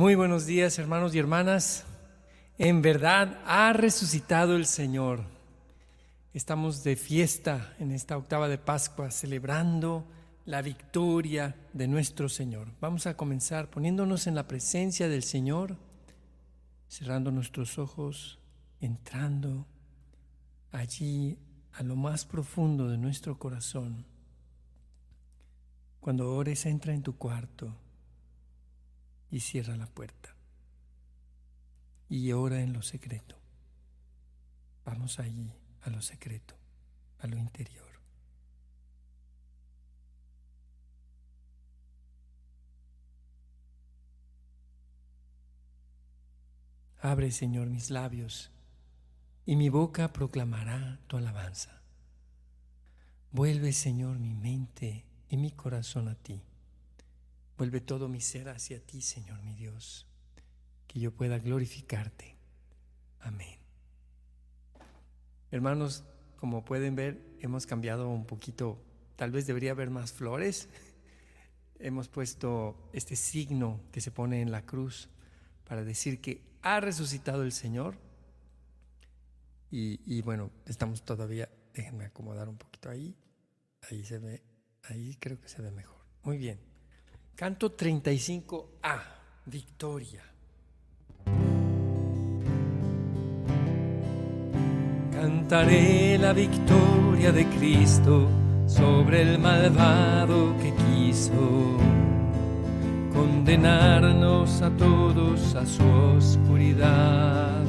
Muy buenos días hermanos y hermanas. En verdad ha resucitado el Señor. Estamos de fiesta en esta octava de Pascua celebrando la victoria de nuestro Señor. Vamos a comenzar poniéndonos en la presencia del Señor, cerrando nuestros ojos, entrando allí a lo más profundo de nuestro corazón. Cuando ores, entra en tu cuarto y cierra la puerta. Y ora en lo secreto. Vamos allí, a lo secreto, a lo interior. Abre, Señor, mis labios, y mi boca proclamará tu alabanza. Vuelve, Señor, mi mente y mi corazón a ti. Vuelve todo mi ser hacia ti, Señor mi Dios, que yo pueda glorificarte. Amén. Hermanos, como pueden ver, hemos cambiado un poquito, tal vez debería haber más flores. Hemos puesto este signo que se pone en la cruz para decir que ha resucitado el Señor. Y, y bueno, estamos todavía, déjenme acomodar un poquito ahí. Ahí se ve, ahí creo que se ve mejor. Muy bien. Canto 35A, Victoria. Cantaré la victoria de Cristo sobre el malvado que quiso condenarnos a todos a su oscuridad.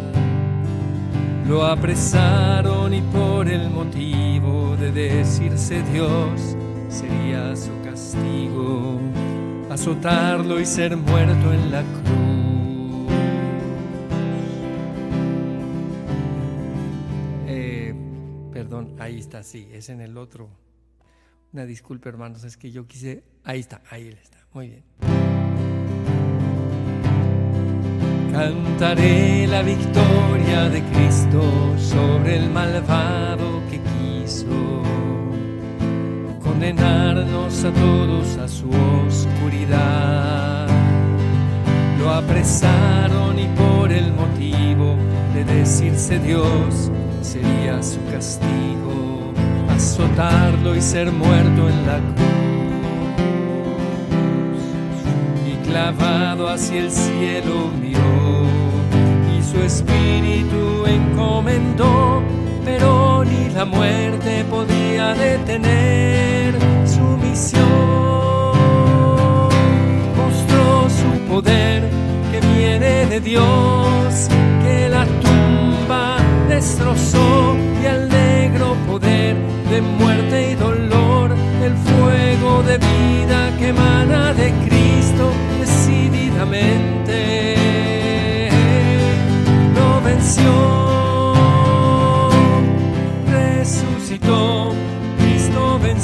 Lo apresaron y por el motivo de decirse Dios sería su castigo azotarlo y ser muerto en la cruz. Eh, perdón, ahí está, sí, es en el otro. Una disculpa, hermanos, es que yo quise. Ahí está, ahí está, muy bien. Cantaré la victoria de Cristo sobre el malvado que quiso condenarnos a todos a su oscuridad. Lo apresaron y por el motivo de decirse Dios sería su castigo, azotarlo y ser muerto en la cruz. Y clavado hacia el cielo miró y su espíritu encomendó, pero ni la muerte podía detener su misión. Mostró su poder que viene de Dios, que la tumba destrozó y al negro poder de muerte y dolor, el fuego de vida que emana de Cristo decididamente lo venció.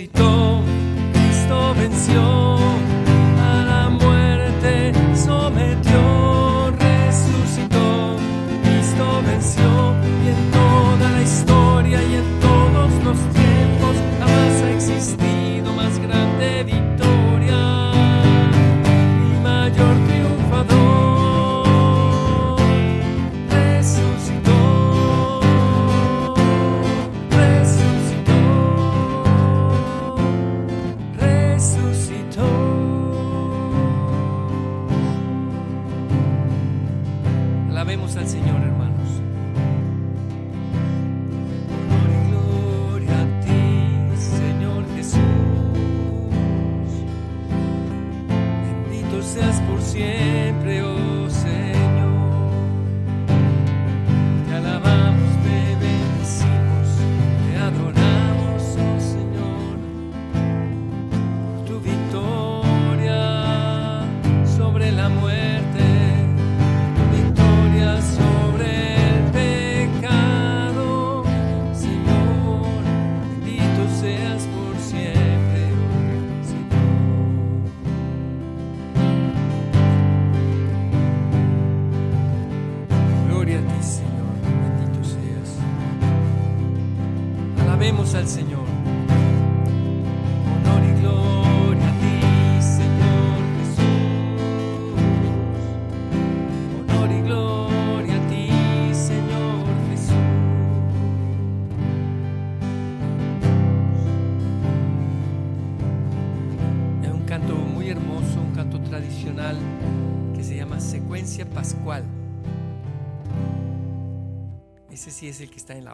éxito.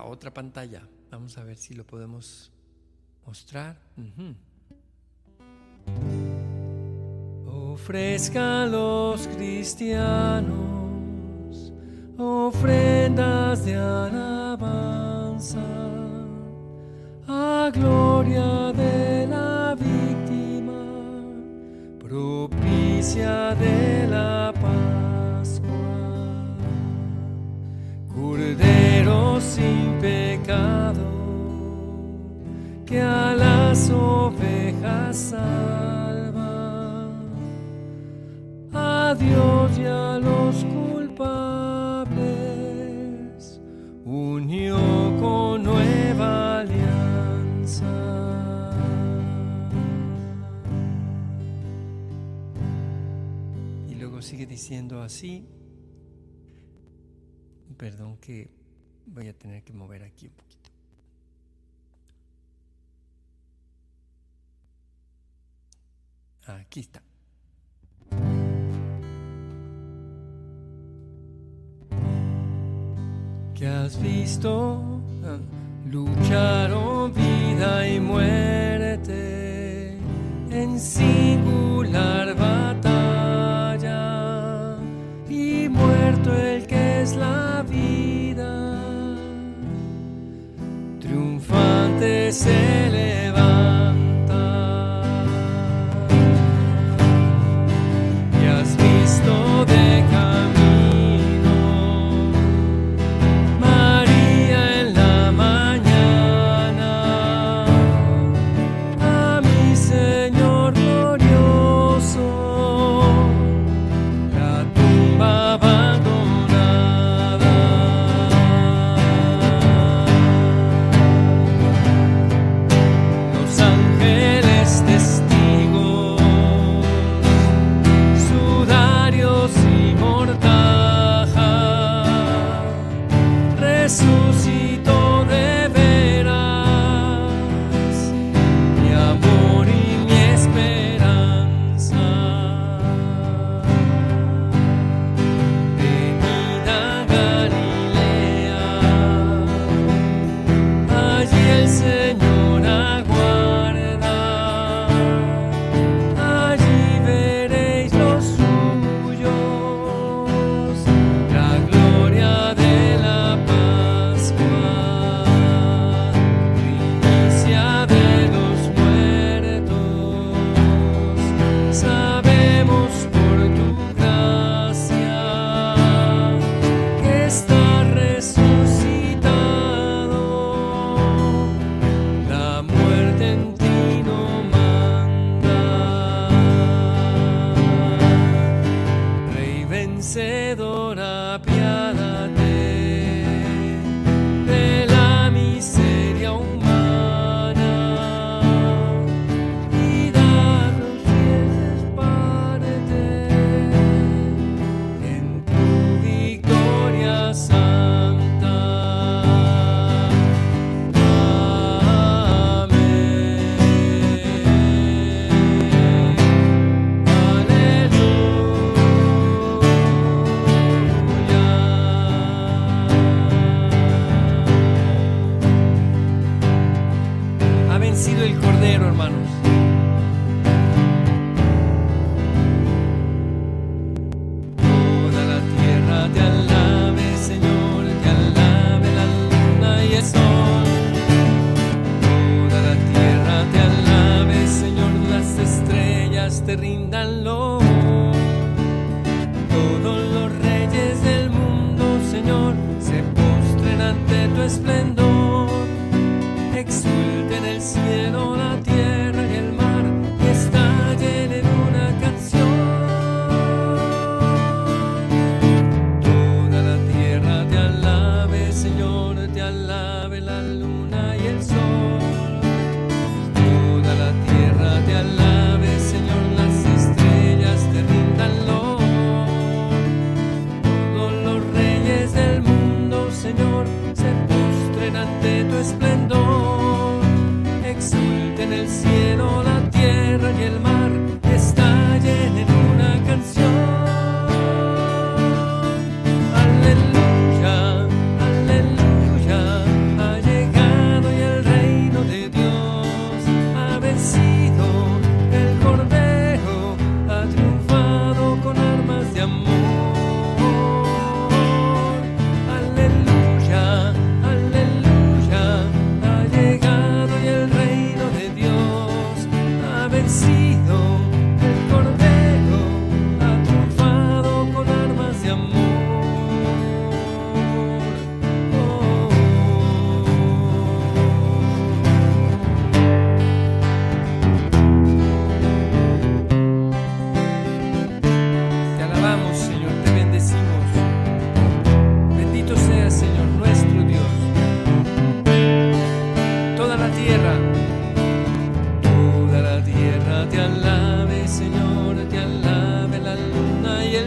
otra pantalla. Vamos a ver si lo podemos mostrar. Uh -huh. Ofrezcan los cristianos ofrendas de alabanza a gloria de la víctima, propicia de la Pascua pero sin pecado, que a las ovejas salva, a Dios y a los culpables unió con nueva alianza. Y luego sigue diciendo así, perdón que voy a tener que mover aquí un poquito. Aquí está. que has visto ah, lucharon vida y muerte en singular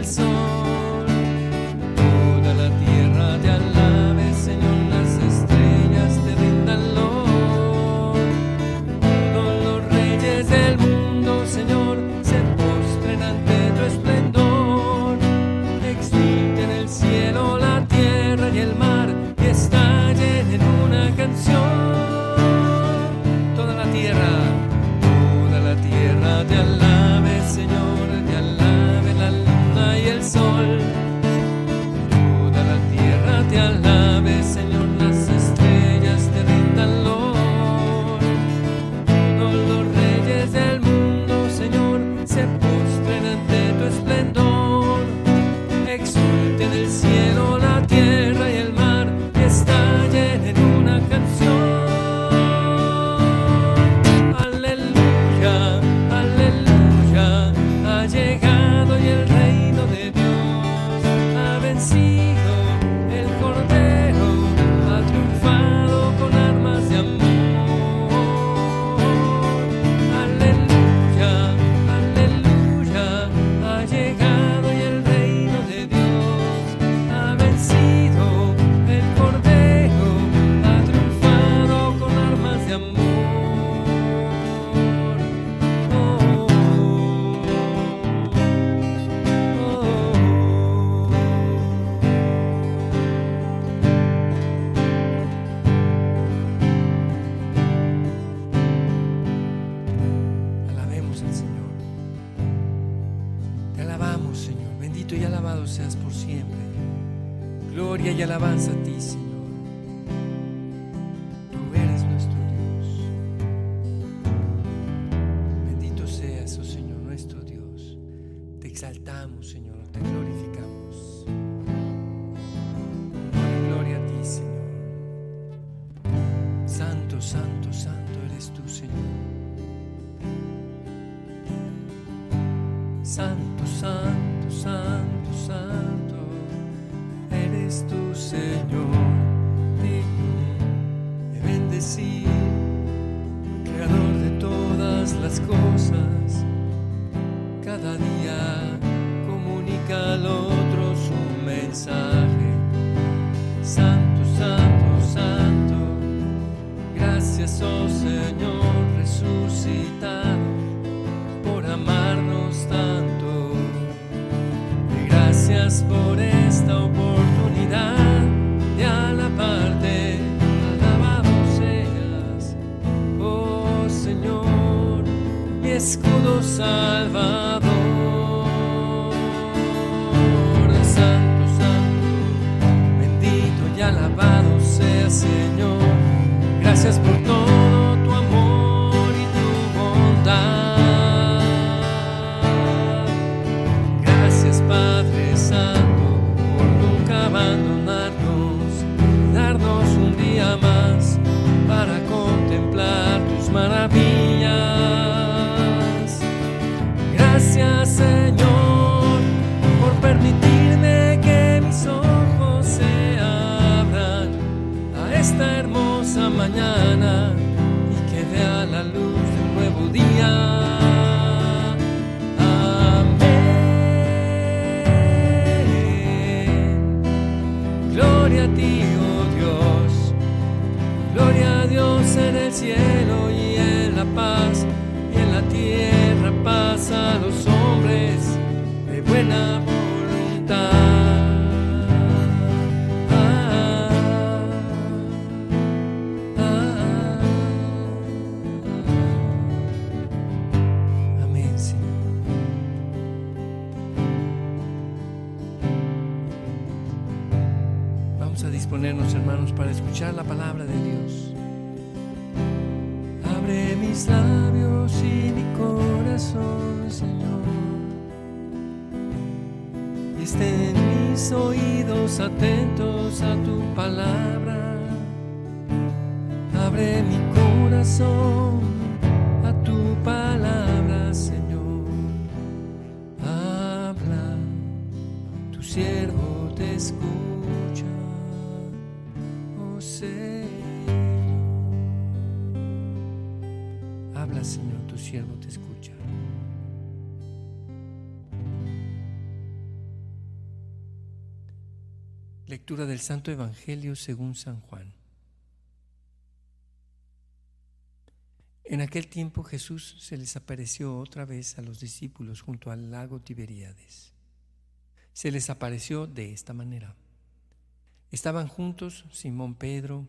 el sol. estén mis oídos atentos a tu palabra. Abre mi corazón a tu palabra, Señor. Habla, tu siervo te escucha. Lectura del Santo Evangelio según San Juan. En aquel tiempo Jesús se les apareció otra vez a los discípulos junto al lago Tiberíades. Se les apareció de esta manera. Estaban juntos Simón Pedro,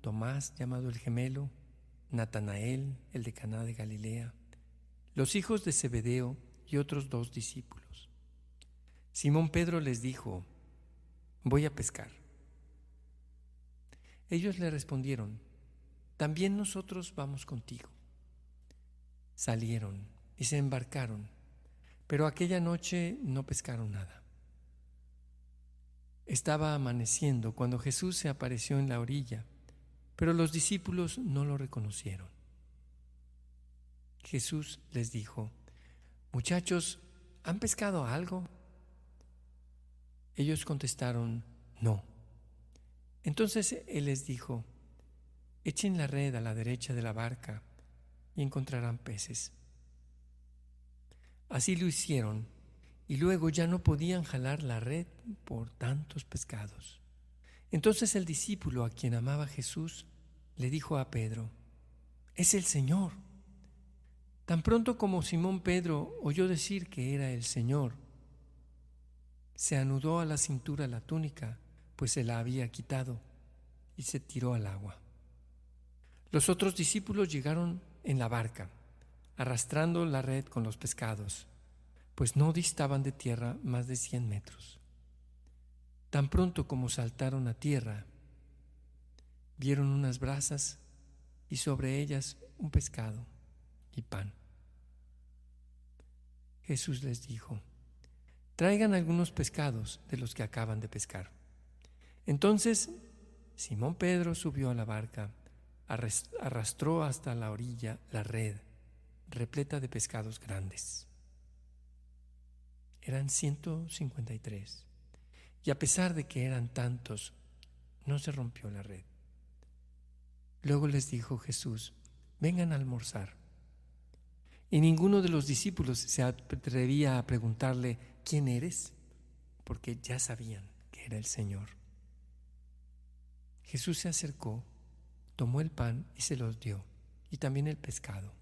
Tomás llamado el gemelo, Natanael, el de Caná de Galilea, los hijos de Zebedeo y otros dos discípulos. Simón Pedro les dijo, voy a pescar. Ellos le respondieron, también nosotros vamos contigo. Salieron y se embarcaron, pero aquella noche no pescaron nada. Estaba amaneciendo cuando Jesús se apareció en la orilla, pero los discípulos no lo reconocieron. Jesús les dijo, muchachos, ¿han pescado algo? Ellos contestaron, no. Entonces Él les dijo, echen la red a la derecha de la barca y encontrarán peces. Así lo hicieron y luego ya no podían jalar la red por tantos pescados. Entonces el discípulo a quien amaba Jesús le dijo a Pedro, es el Señor. Tan pronto como Simón Pedro oyó decir que era el Señor, se anudó a la cintura la túnica, pues se la había quitado, y se tiró al agua. Los otros discípulos llegaron en la barca, arrastrando la red con los pescados, pues no distaban de tierra más de cien metros. Tan pronto como saltaron a tierra, vieron unas brasas y sobre ellas un pescado y pan. Jesús les dijo, traigan algunos pescados de los que acaban de pescar. Entonces Simón Pedro subió a la barca arrastró hasta la orilla la red repleta de pescados grandes. Eran 153. Y a pesar de que eran tantos, no se rompió la red. Luego les dijo Jesús, vengan a almorzar. Y ninguno de los discípulos se atrevía a preguntarle, ¿quién eres? Porque ya sabían que era el Señor. Jesús se acercó tomó el pan y se los dio, y también el pescado.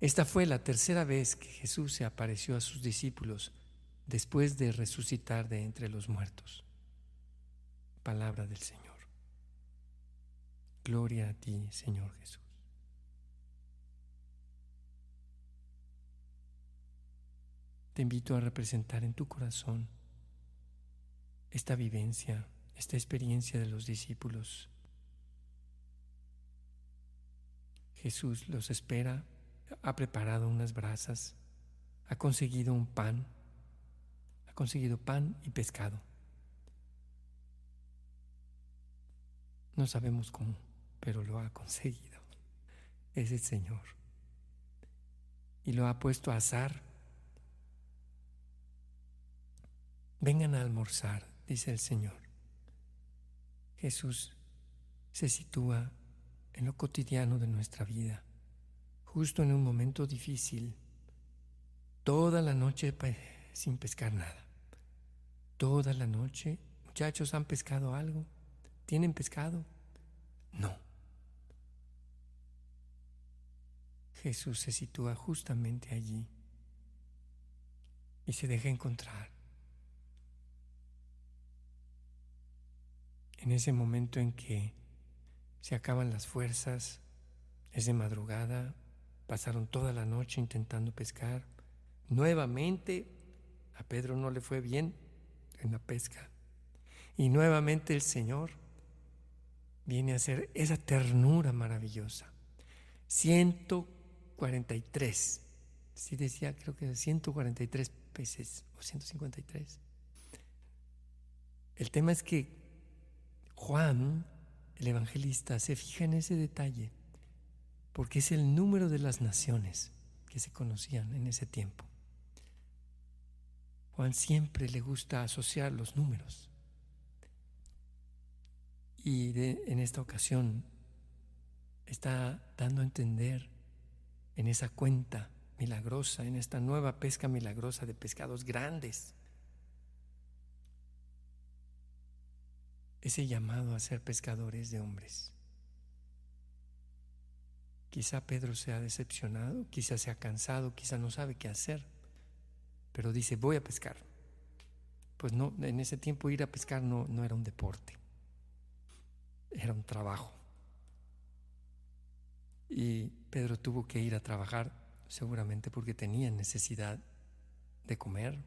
Esta fue la tercera vez que Jesús se apareció a sus discípulos después de resucitar de entre los muertos. Palabra del Señor. Gloria a ti, Señor Jesús. Te invito a representar en tu corazón esta vivencia, esta experiencia de los discípulos Jesús los espera, ha preparado unas brasas, ha conseguido un pan, ha conseguido pan y pescado. No sabemos cómo, pero lo ha conseguido. Es el Señor. Y lo ha puesto a asar. Vengan a almorzar, dice el Señor. Jesús se sitúa en lo cotidiano de nuestra vida, justo en un momento difícil, toda la noche sin pescar nada. Toda la noche, muchachos, ¿han pescado algo? ¿Tienen pescado? No. Jesús se sitúa justamente allí y se deja encontrar. En ese momento en que se acaban las fuerzas, es de madrugada, pasaron toda la noche intentando pescar. Nuevamente a Pedro no le fue bien en la pesca. Y nuevamente el Señor viene a hacer esa ternura maravillosa. 143, sí decía, creo que 143 peces o 153. El tema es que Juan el evangelista se fija en ese detalle porque es el número de las naciones que se conocían en ese tiempo. Juan siempre le gusta asociar los números. Y en esta ocasión está dando a entender en esa cuenta milagrosa, en esta nueva pesca milagrosa de pescados grandes. Ese llamado a ser pescadores de hombres. Quizá Pedro se ha decepcionado, quizá se ha cansado, quizá no sabe qué hacer, pero dice, voy a pescar. Pues no, en ese tiempo ir a pescar no, no era un deporte, era un trabajo. Y Pedro tuvo que ir a trabajar seguramente porque tenía necesidad de comer,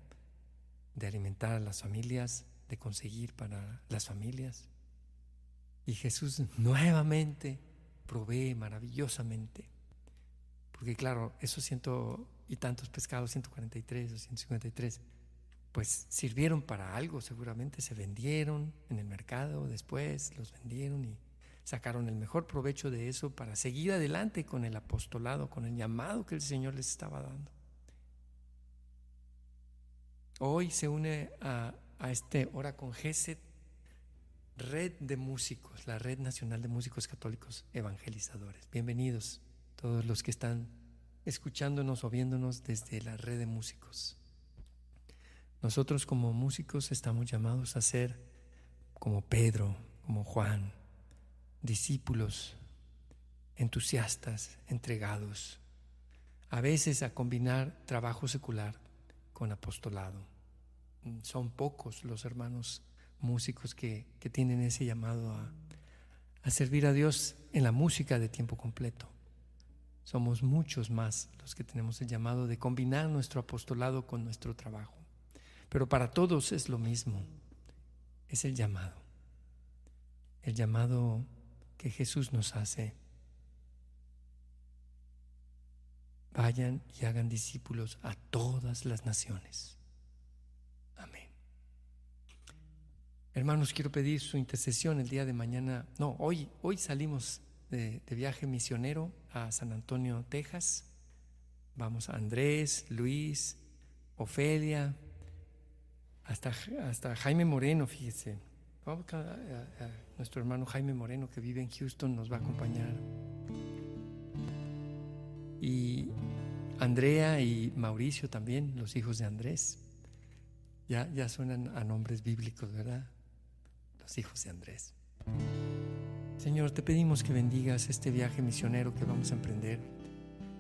de alimentar a las familias, conseguir para las familias. Y Jesús nuevamente provee maravillosamente. Porque claro, esos ciento y tantos pescados, 143 o 153, pues sirvieron para algo, seguramente se vendieron en el mercado, después los vendieron y sacaron el mejor provecho de eso para seguir adelante con el apostolado, con el llamado que el Señor les estaba dando. Hoy se une a, a este Hora con Geset Red de Músicos, la Red Nacional de Músicos Católicos Evangelizadores. Bienvenidos todos los que están escuchándonos o viéndonos desde la Red de Músicos. Nosotros como músicos estamos llamados a ser como Pedro, como Juan, discípulos entusiastas, entregados, a veces a combinar trabajo secular con apostolado. Son pocos los hermanos músicos que, tienen ese llamado a, a servir a Dios en la música de tiempo completo. Somos muchos más los que tenemos el llamado de combinar nuestro apostolado con nuestro trabajo. Pero para todos es lo mismo, es el llamado. El llamado que Jesús nos hace. Vayan y hagan discípulos a todas las naciones. Hermanos, quiero pedir su intercesión el día de mañana. No, hoy, hoy salimos de, viaje misionero a San Antonio, Texas. Vamos a Andrés, Luis, Ofelia, hasta, hasta Jaime Moreno, fíjese. Nuestro hermano Jaime Moreno que vive en Houston nos va a acompañar. Y Andrea y Mauricio también, los hijos de Andrés. Ya, ya suenan a nombres bíblicos, ¿verdad? Los hijos de Andrés. Señor, te pedimos que bendigas este viaje misionero que vamos a emprender.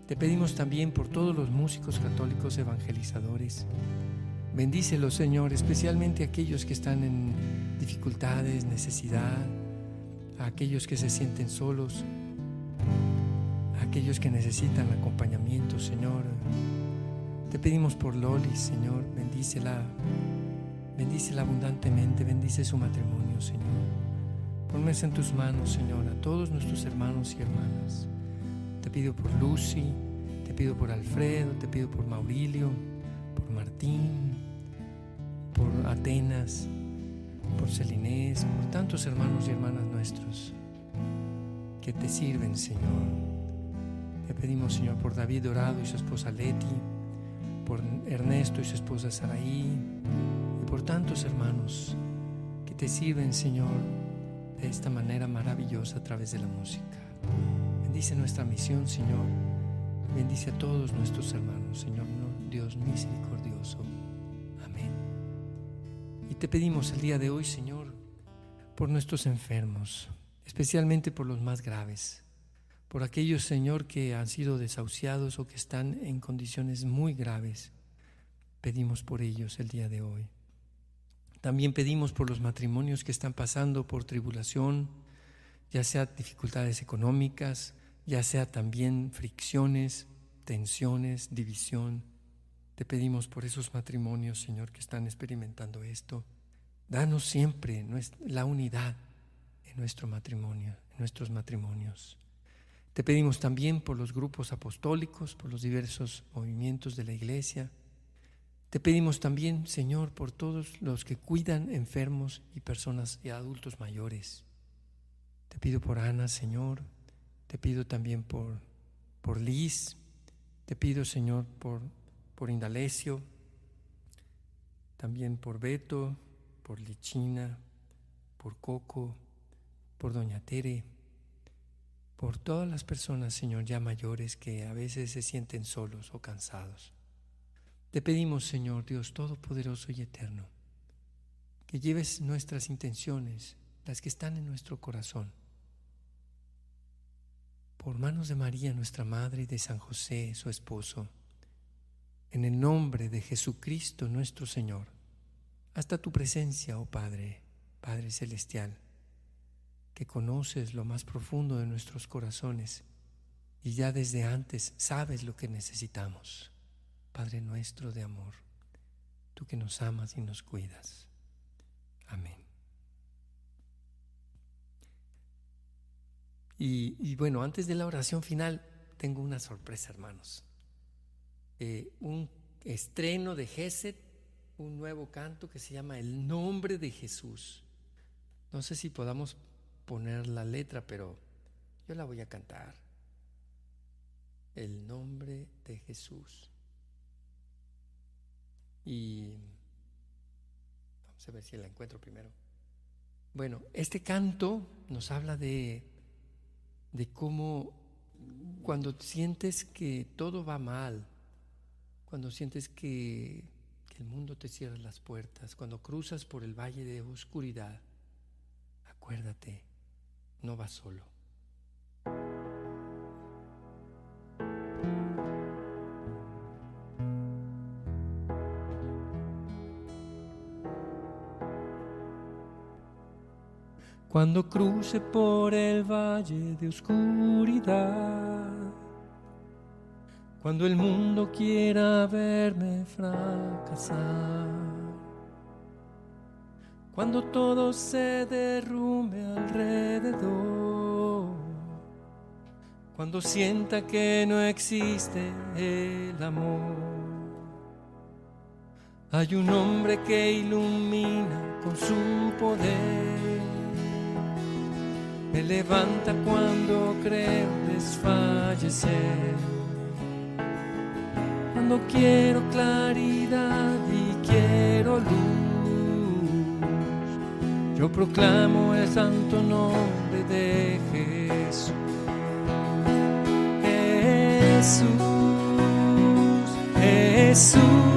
Te pedimos también por todos los músicos católicos evangelizadores. Bendícelos, Señor, especialmente aquellos que están en dificultades, necesidad, a aquellos que se sienten solos, a aquellos que necesitan acompañamiento, Señor. Te pedimos por Loli, Señor, bendícela, bendícela abundantemente, bendice su matrimonio. Señor. Ponme en tus manos, Señor, a todos nuestros hermanos y hermanas. Te pido por Lucy, te pido por Alfredo, te pido por Maurilio, por Martín, por Atenas, por Celinés, por tantos hermanos y hermanas nuestros que te sirven, Señor. Te pedimos, Señor, por David Dorado y su esposa Leti, por Ernesto y su esposa Saraí, por tantos hermanos te sirven, Señor, de esta manera maravillosa a través de la música. Bendice nuestra misión, Señor. Bendice a todos nuestros hermanos, Señor, Dios misericordioso. Amén. Y te pedimos el día de hoy, Señor, por nuestros enfermos, especialmente por los más graves, por aquellos, Señor, que han sido desahuciados o que están en condiciones muy graves. Pedimos por ellos el día de hoy. También pedimos por los matrimonios que están pasando por tribulación, ya sea dificultades económicas, ya sea también fricciones, tensiones, división. Te pedimos por esos matrimonios, Señor, que están experimentando esto. Danos siempre la unidad en nuestro matrimonio, en nuestros matrimonios. Te pedimos también por los grupos apostólicos, por los diversos movimientos de la iglesia, te pedimos también, Señor, por todos los que cuidan enfermos y personas y adultos mayores. Te pido por Ana, Señor. Te pido también por, por Liz. Te pido, Señor, por, por Indalecio. También por Beto, por Lichina, por Coco, por Doña Tere. por todas las personas, Señor, ya mayores que a veces se sienten solos o cansados. Te pedimos, Señor Dios Todopoderoso y Eterno, que lleves nuestras intenciones, las que están en nuestro corazón, por manos de María, nuestra Madre, y de San José, su esposo, en el nombre de Jesucristo nuestro Señor, hasta tu presencia, oh Padre, Padre Celestial, que conoces lo más profundo de nuestros corazones y ya desde antes sabes lo que necesitamos. Padre nuestro de amor, tú que nos amas y nos cuidas. Amén. Y, bueno, antes de la oración final, tengo una sorpresa, hermanos. Eh, un estreno de Geset, un nuevo canto que se llama El nombre de Jesús. No sé si podamos poner la letra, pero yo la voy a cantar. El nombre de Jesús. Y vamos a ver si la encuentro primero. Bueno, este canto nos habla de, de cómo cuando sientes que todo va mal, cuando sientes que, que el mundo te cierra las puertas, cuando cruzas por el valle de oscuridad, acuérdate, no vas solo. Cuando cruce por el valle de oscuridad, cuando el mundo quiera verme fracasar, cuando todo se derrumbe alrededor, cuando sienta que no existe el amor. Hay un hombre que ilumina con su poder me levanta cuando creo desfallecer. Cuando quiero claridad y quiero luz, yo proclamo el santo nombre de Jesús. Jesús, Jesús.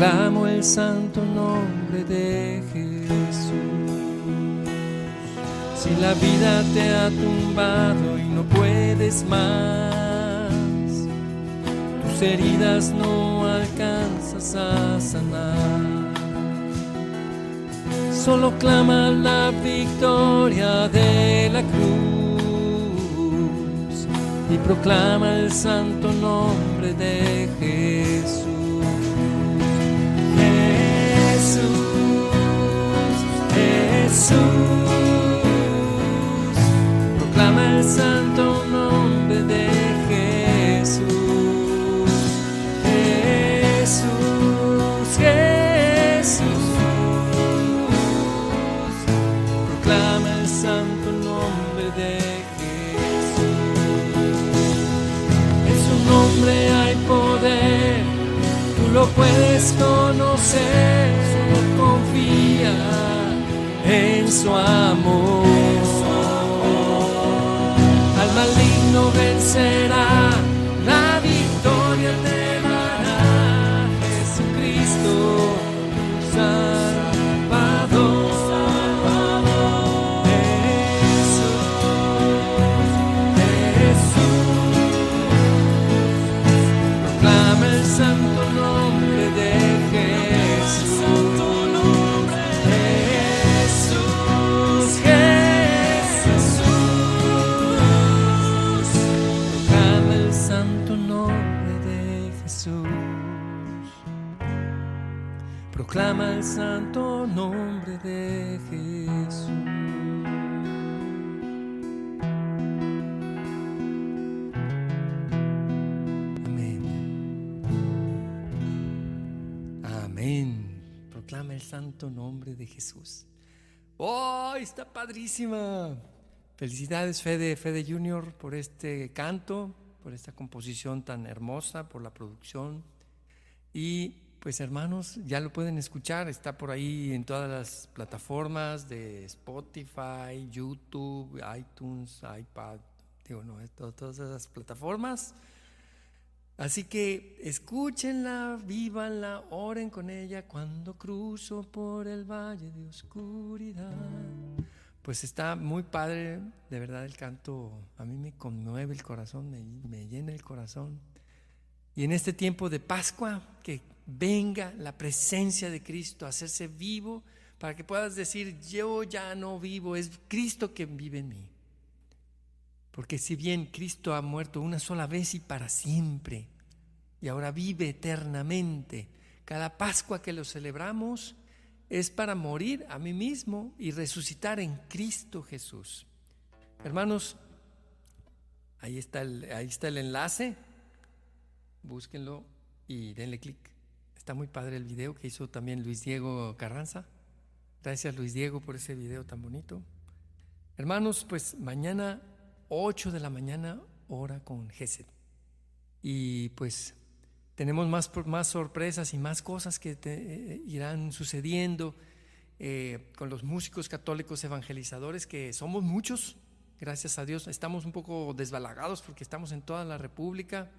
Proclamo el santo nombre de Jesús. Si la vida te ha tumbado y no puedes más, tus heridas no alcanzas a sanar. Solo clama la victoria de la cruz y proclama el santo nombre de Jesús. Jesús, proclama el santo nombre de Jesús. Jesús, Jesús, proclama el santo nombre de Jesús. En su nombre hay poder, tú lo puedes conocer, en su amor. Al maligno vencerá, nombre de Jesús. ¡Oh, está padrísima! Felicidades Fede, Fede Junior por este canto, por esta composición tan hermosa, por la producción. Y pues hermanos, ya lo pueden escuchar, está por ahí en todas las plataformas de Spotify, YouTube, iTunes, iPad, digo, no, todas esas plataformas. Así que escúchenla, vívanla, oren con ella cuando cruzo por el valle de oscuridad. Pues está muy padre, de verdad el canto a mí me conmueve el corazón, me, llena el corazón. Y en este tiempo de Pascua, que venga la presencia de Cristo a hacerse vivo para que puedas decir, yo ya no vivo, es Cristo que vive en mí. Porque si bien Cristo ha muerto una sola vez y para siempre, y ahora vive eternamente, cada Pascua que lo celebramos es para morir a mí mismo y resucitar en Cristo Jesús. Hermanos, ahí está el, ahí está el enlace, búsquenlo y denle clic. Está muy padre el video que hizo también Luis Diego Carranza. Gracias Luis Diego por ese video tan bonito. Hermanos, pues mañana 8 de la mañana, hora con Geset. Y pues tenemos más, más sorpresas y más cosas que eh, irán sucediendo eh, con los músicos católicos evangelizadores, que somos muchos, gracias a Dios. Estamos un poco desbalagados porque estamos en toda la República.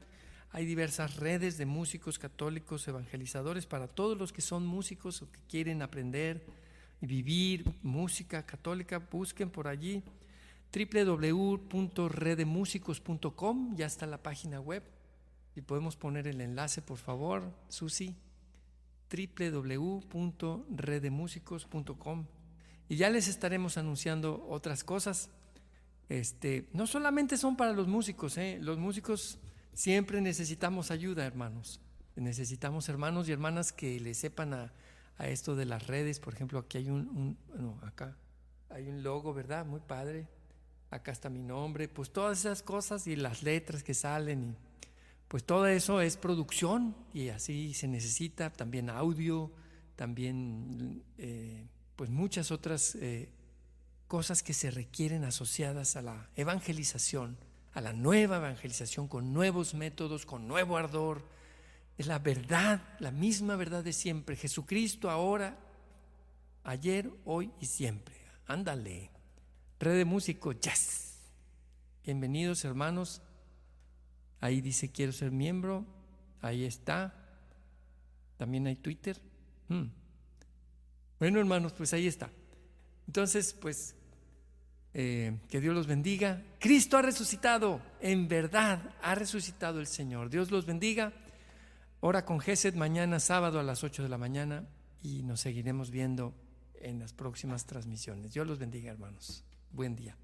Hay diversas redes de músicos católicos evangelizadores para todos los que son músicos o que quieren aprender y vivir música católica. Busquen por allí www.redemusicos.com, ya está la página web. Y podemos poner el enlace, por favor, Susi, www.redemusicos.com. Y ya les estaremos anunciando otras cosas. Este, no solamente son para los músicos, ¿eh? los músicos siempre necesitamos ayuda, hermanos. Necesitamos hermanos y hermanas que le sepan a, esto de las redes. Por ejemplo, aquí hay un acá hay un logo, ¿verdad? Muy padre acá está mi nombre, pues todas esas cosas y las letras que salen, y pues todo eso es producción y así se necesita también audio, también eh, pues muchas otras eh, cosas que se requieren asociadas a la evangelización, a la nueva evangelización con nuevos métodos, con nuevo ardor. Es la verdad, la misma verdad de siempre. Jesucristo ahora, ayer, hoy y siempre. Ándale. Red de Músicos, yes. Bienvenidos hermanos. Ahí dice quiero ser miembro. Ahí está. También hay Twitter. Hmm. Bueno hermanos, pues ahí está. Entonces, pues, eh, que Dios los bendiga. Cristo ha resucitado. En verdad ha resucitado el Señor. Dios los bendiga. Hora con Gesed mañana sábado a las 8 de la mañana y nos seguiremos viendo en las próximas transmisiones. Dios los bendiga, hermanos. Buen día.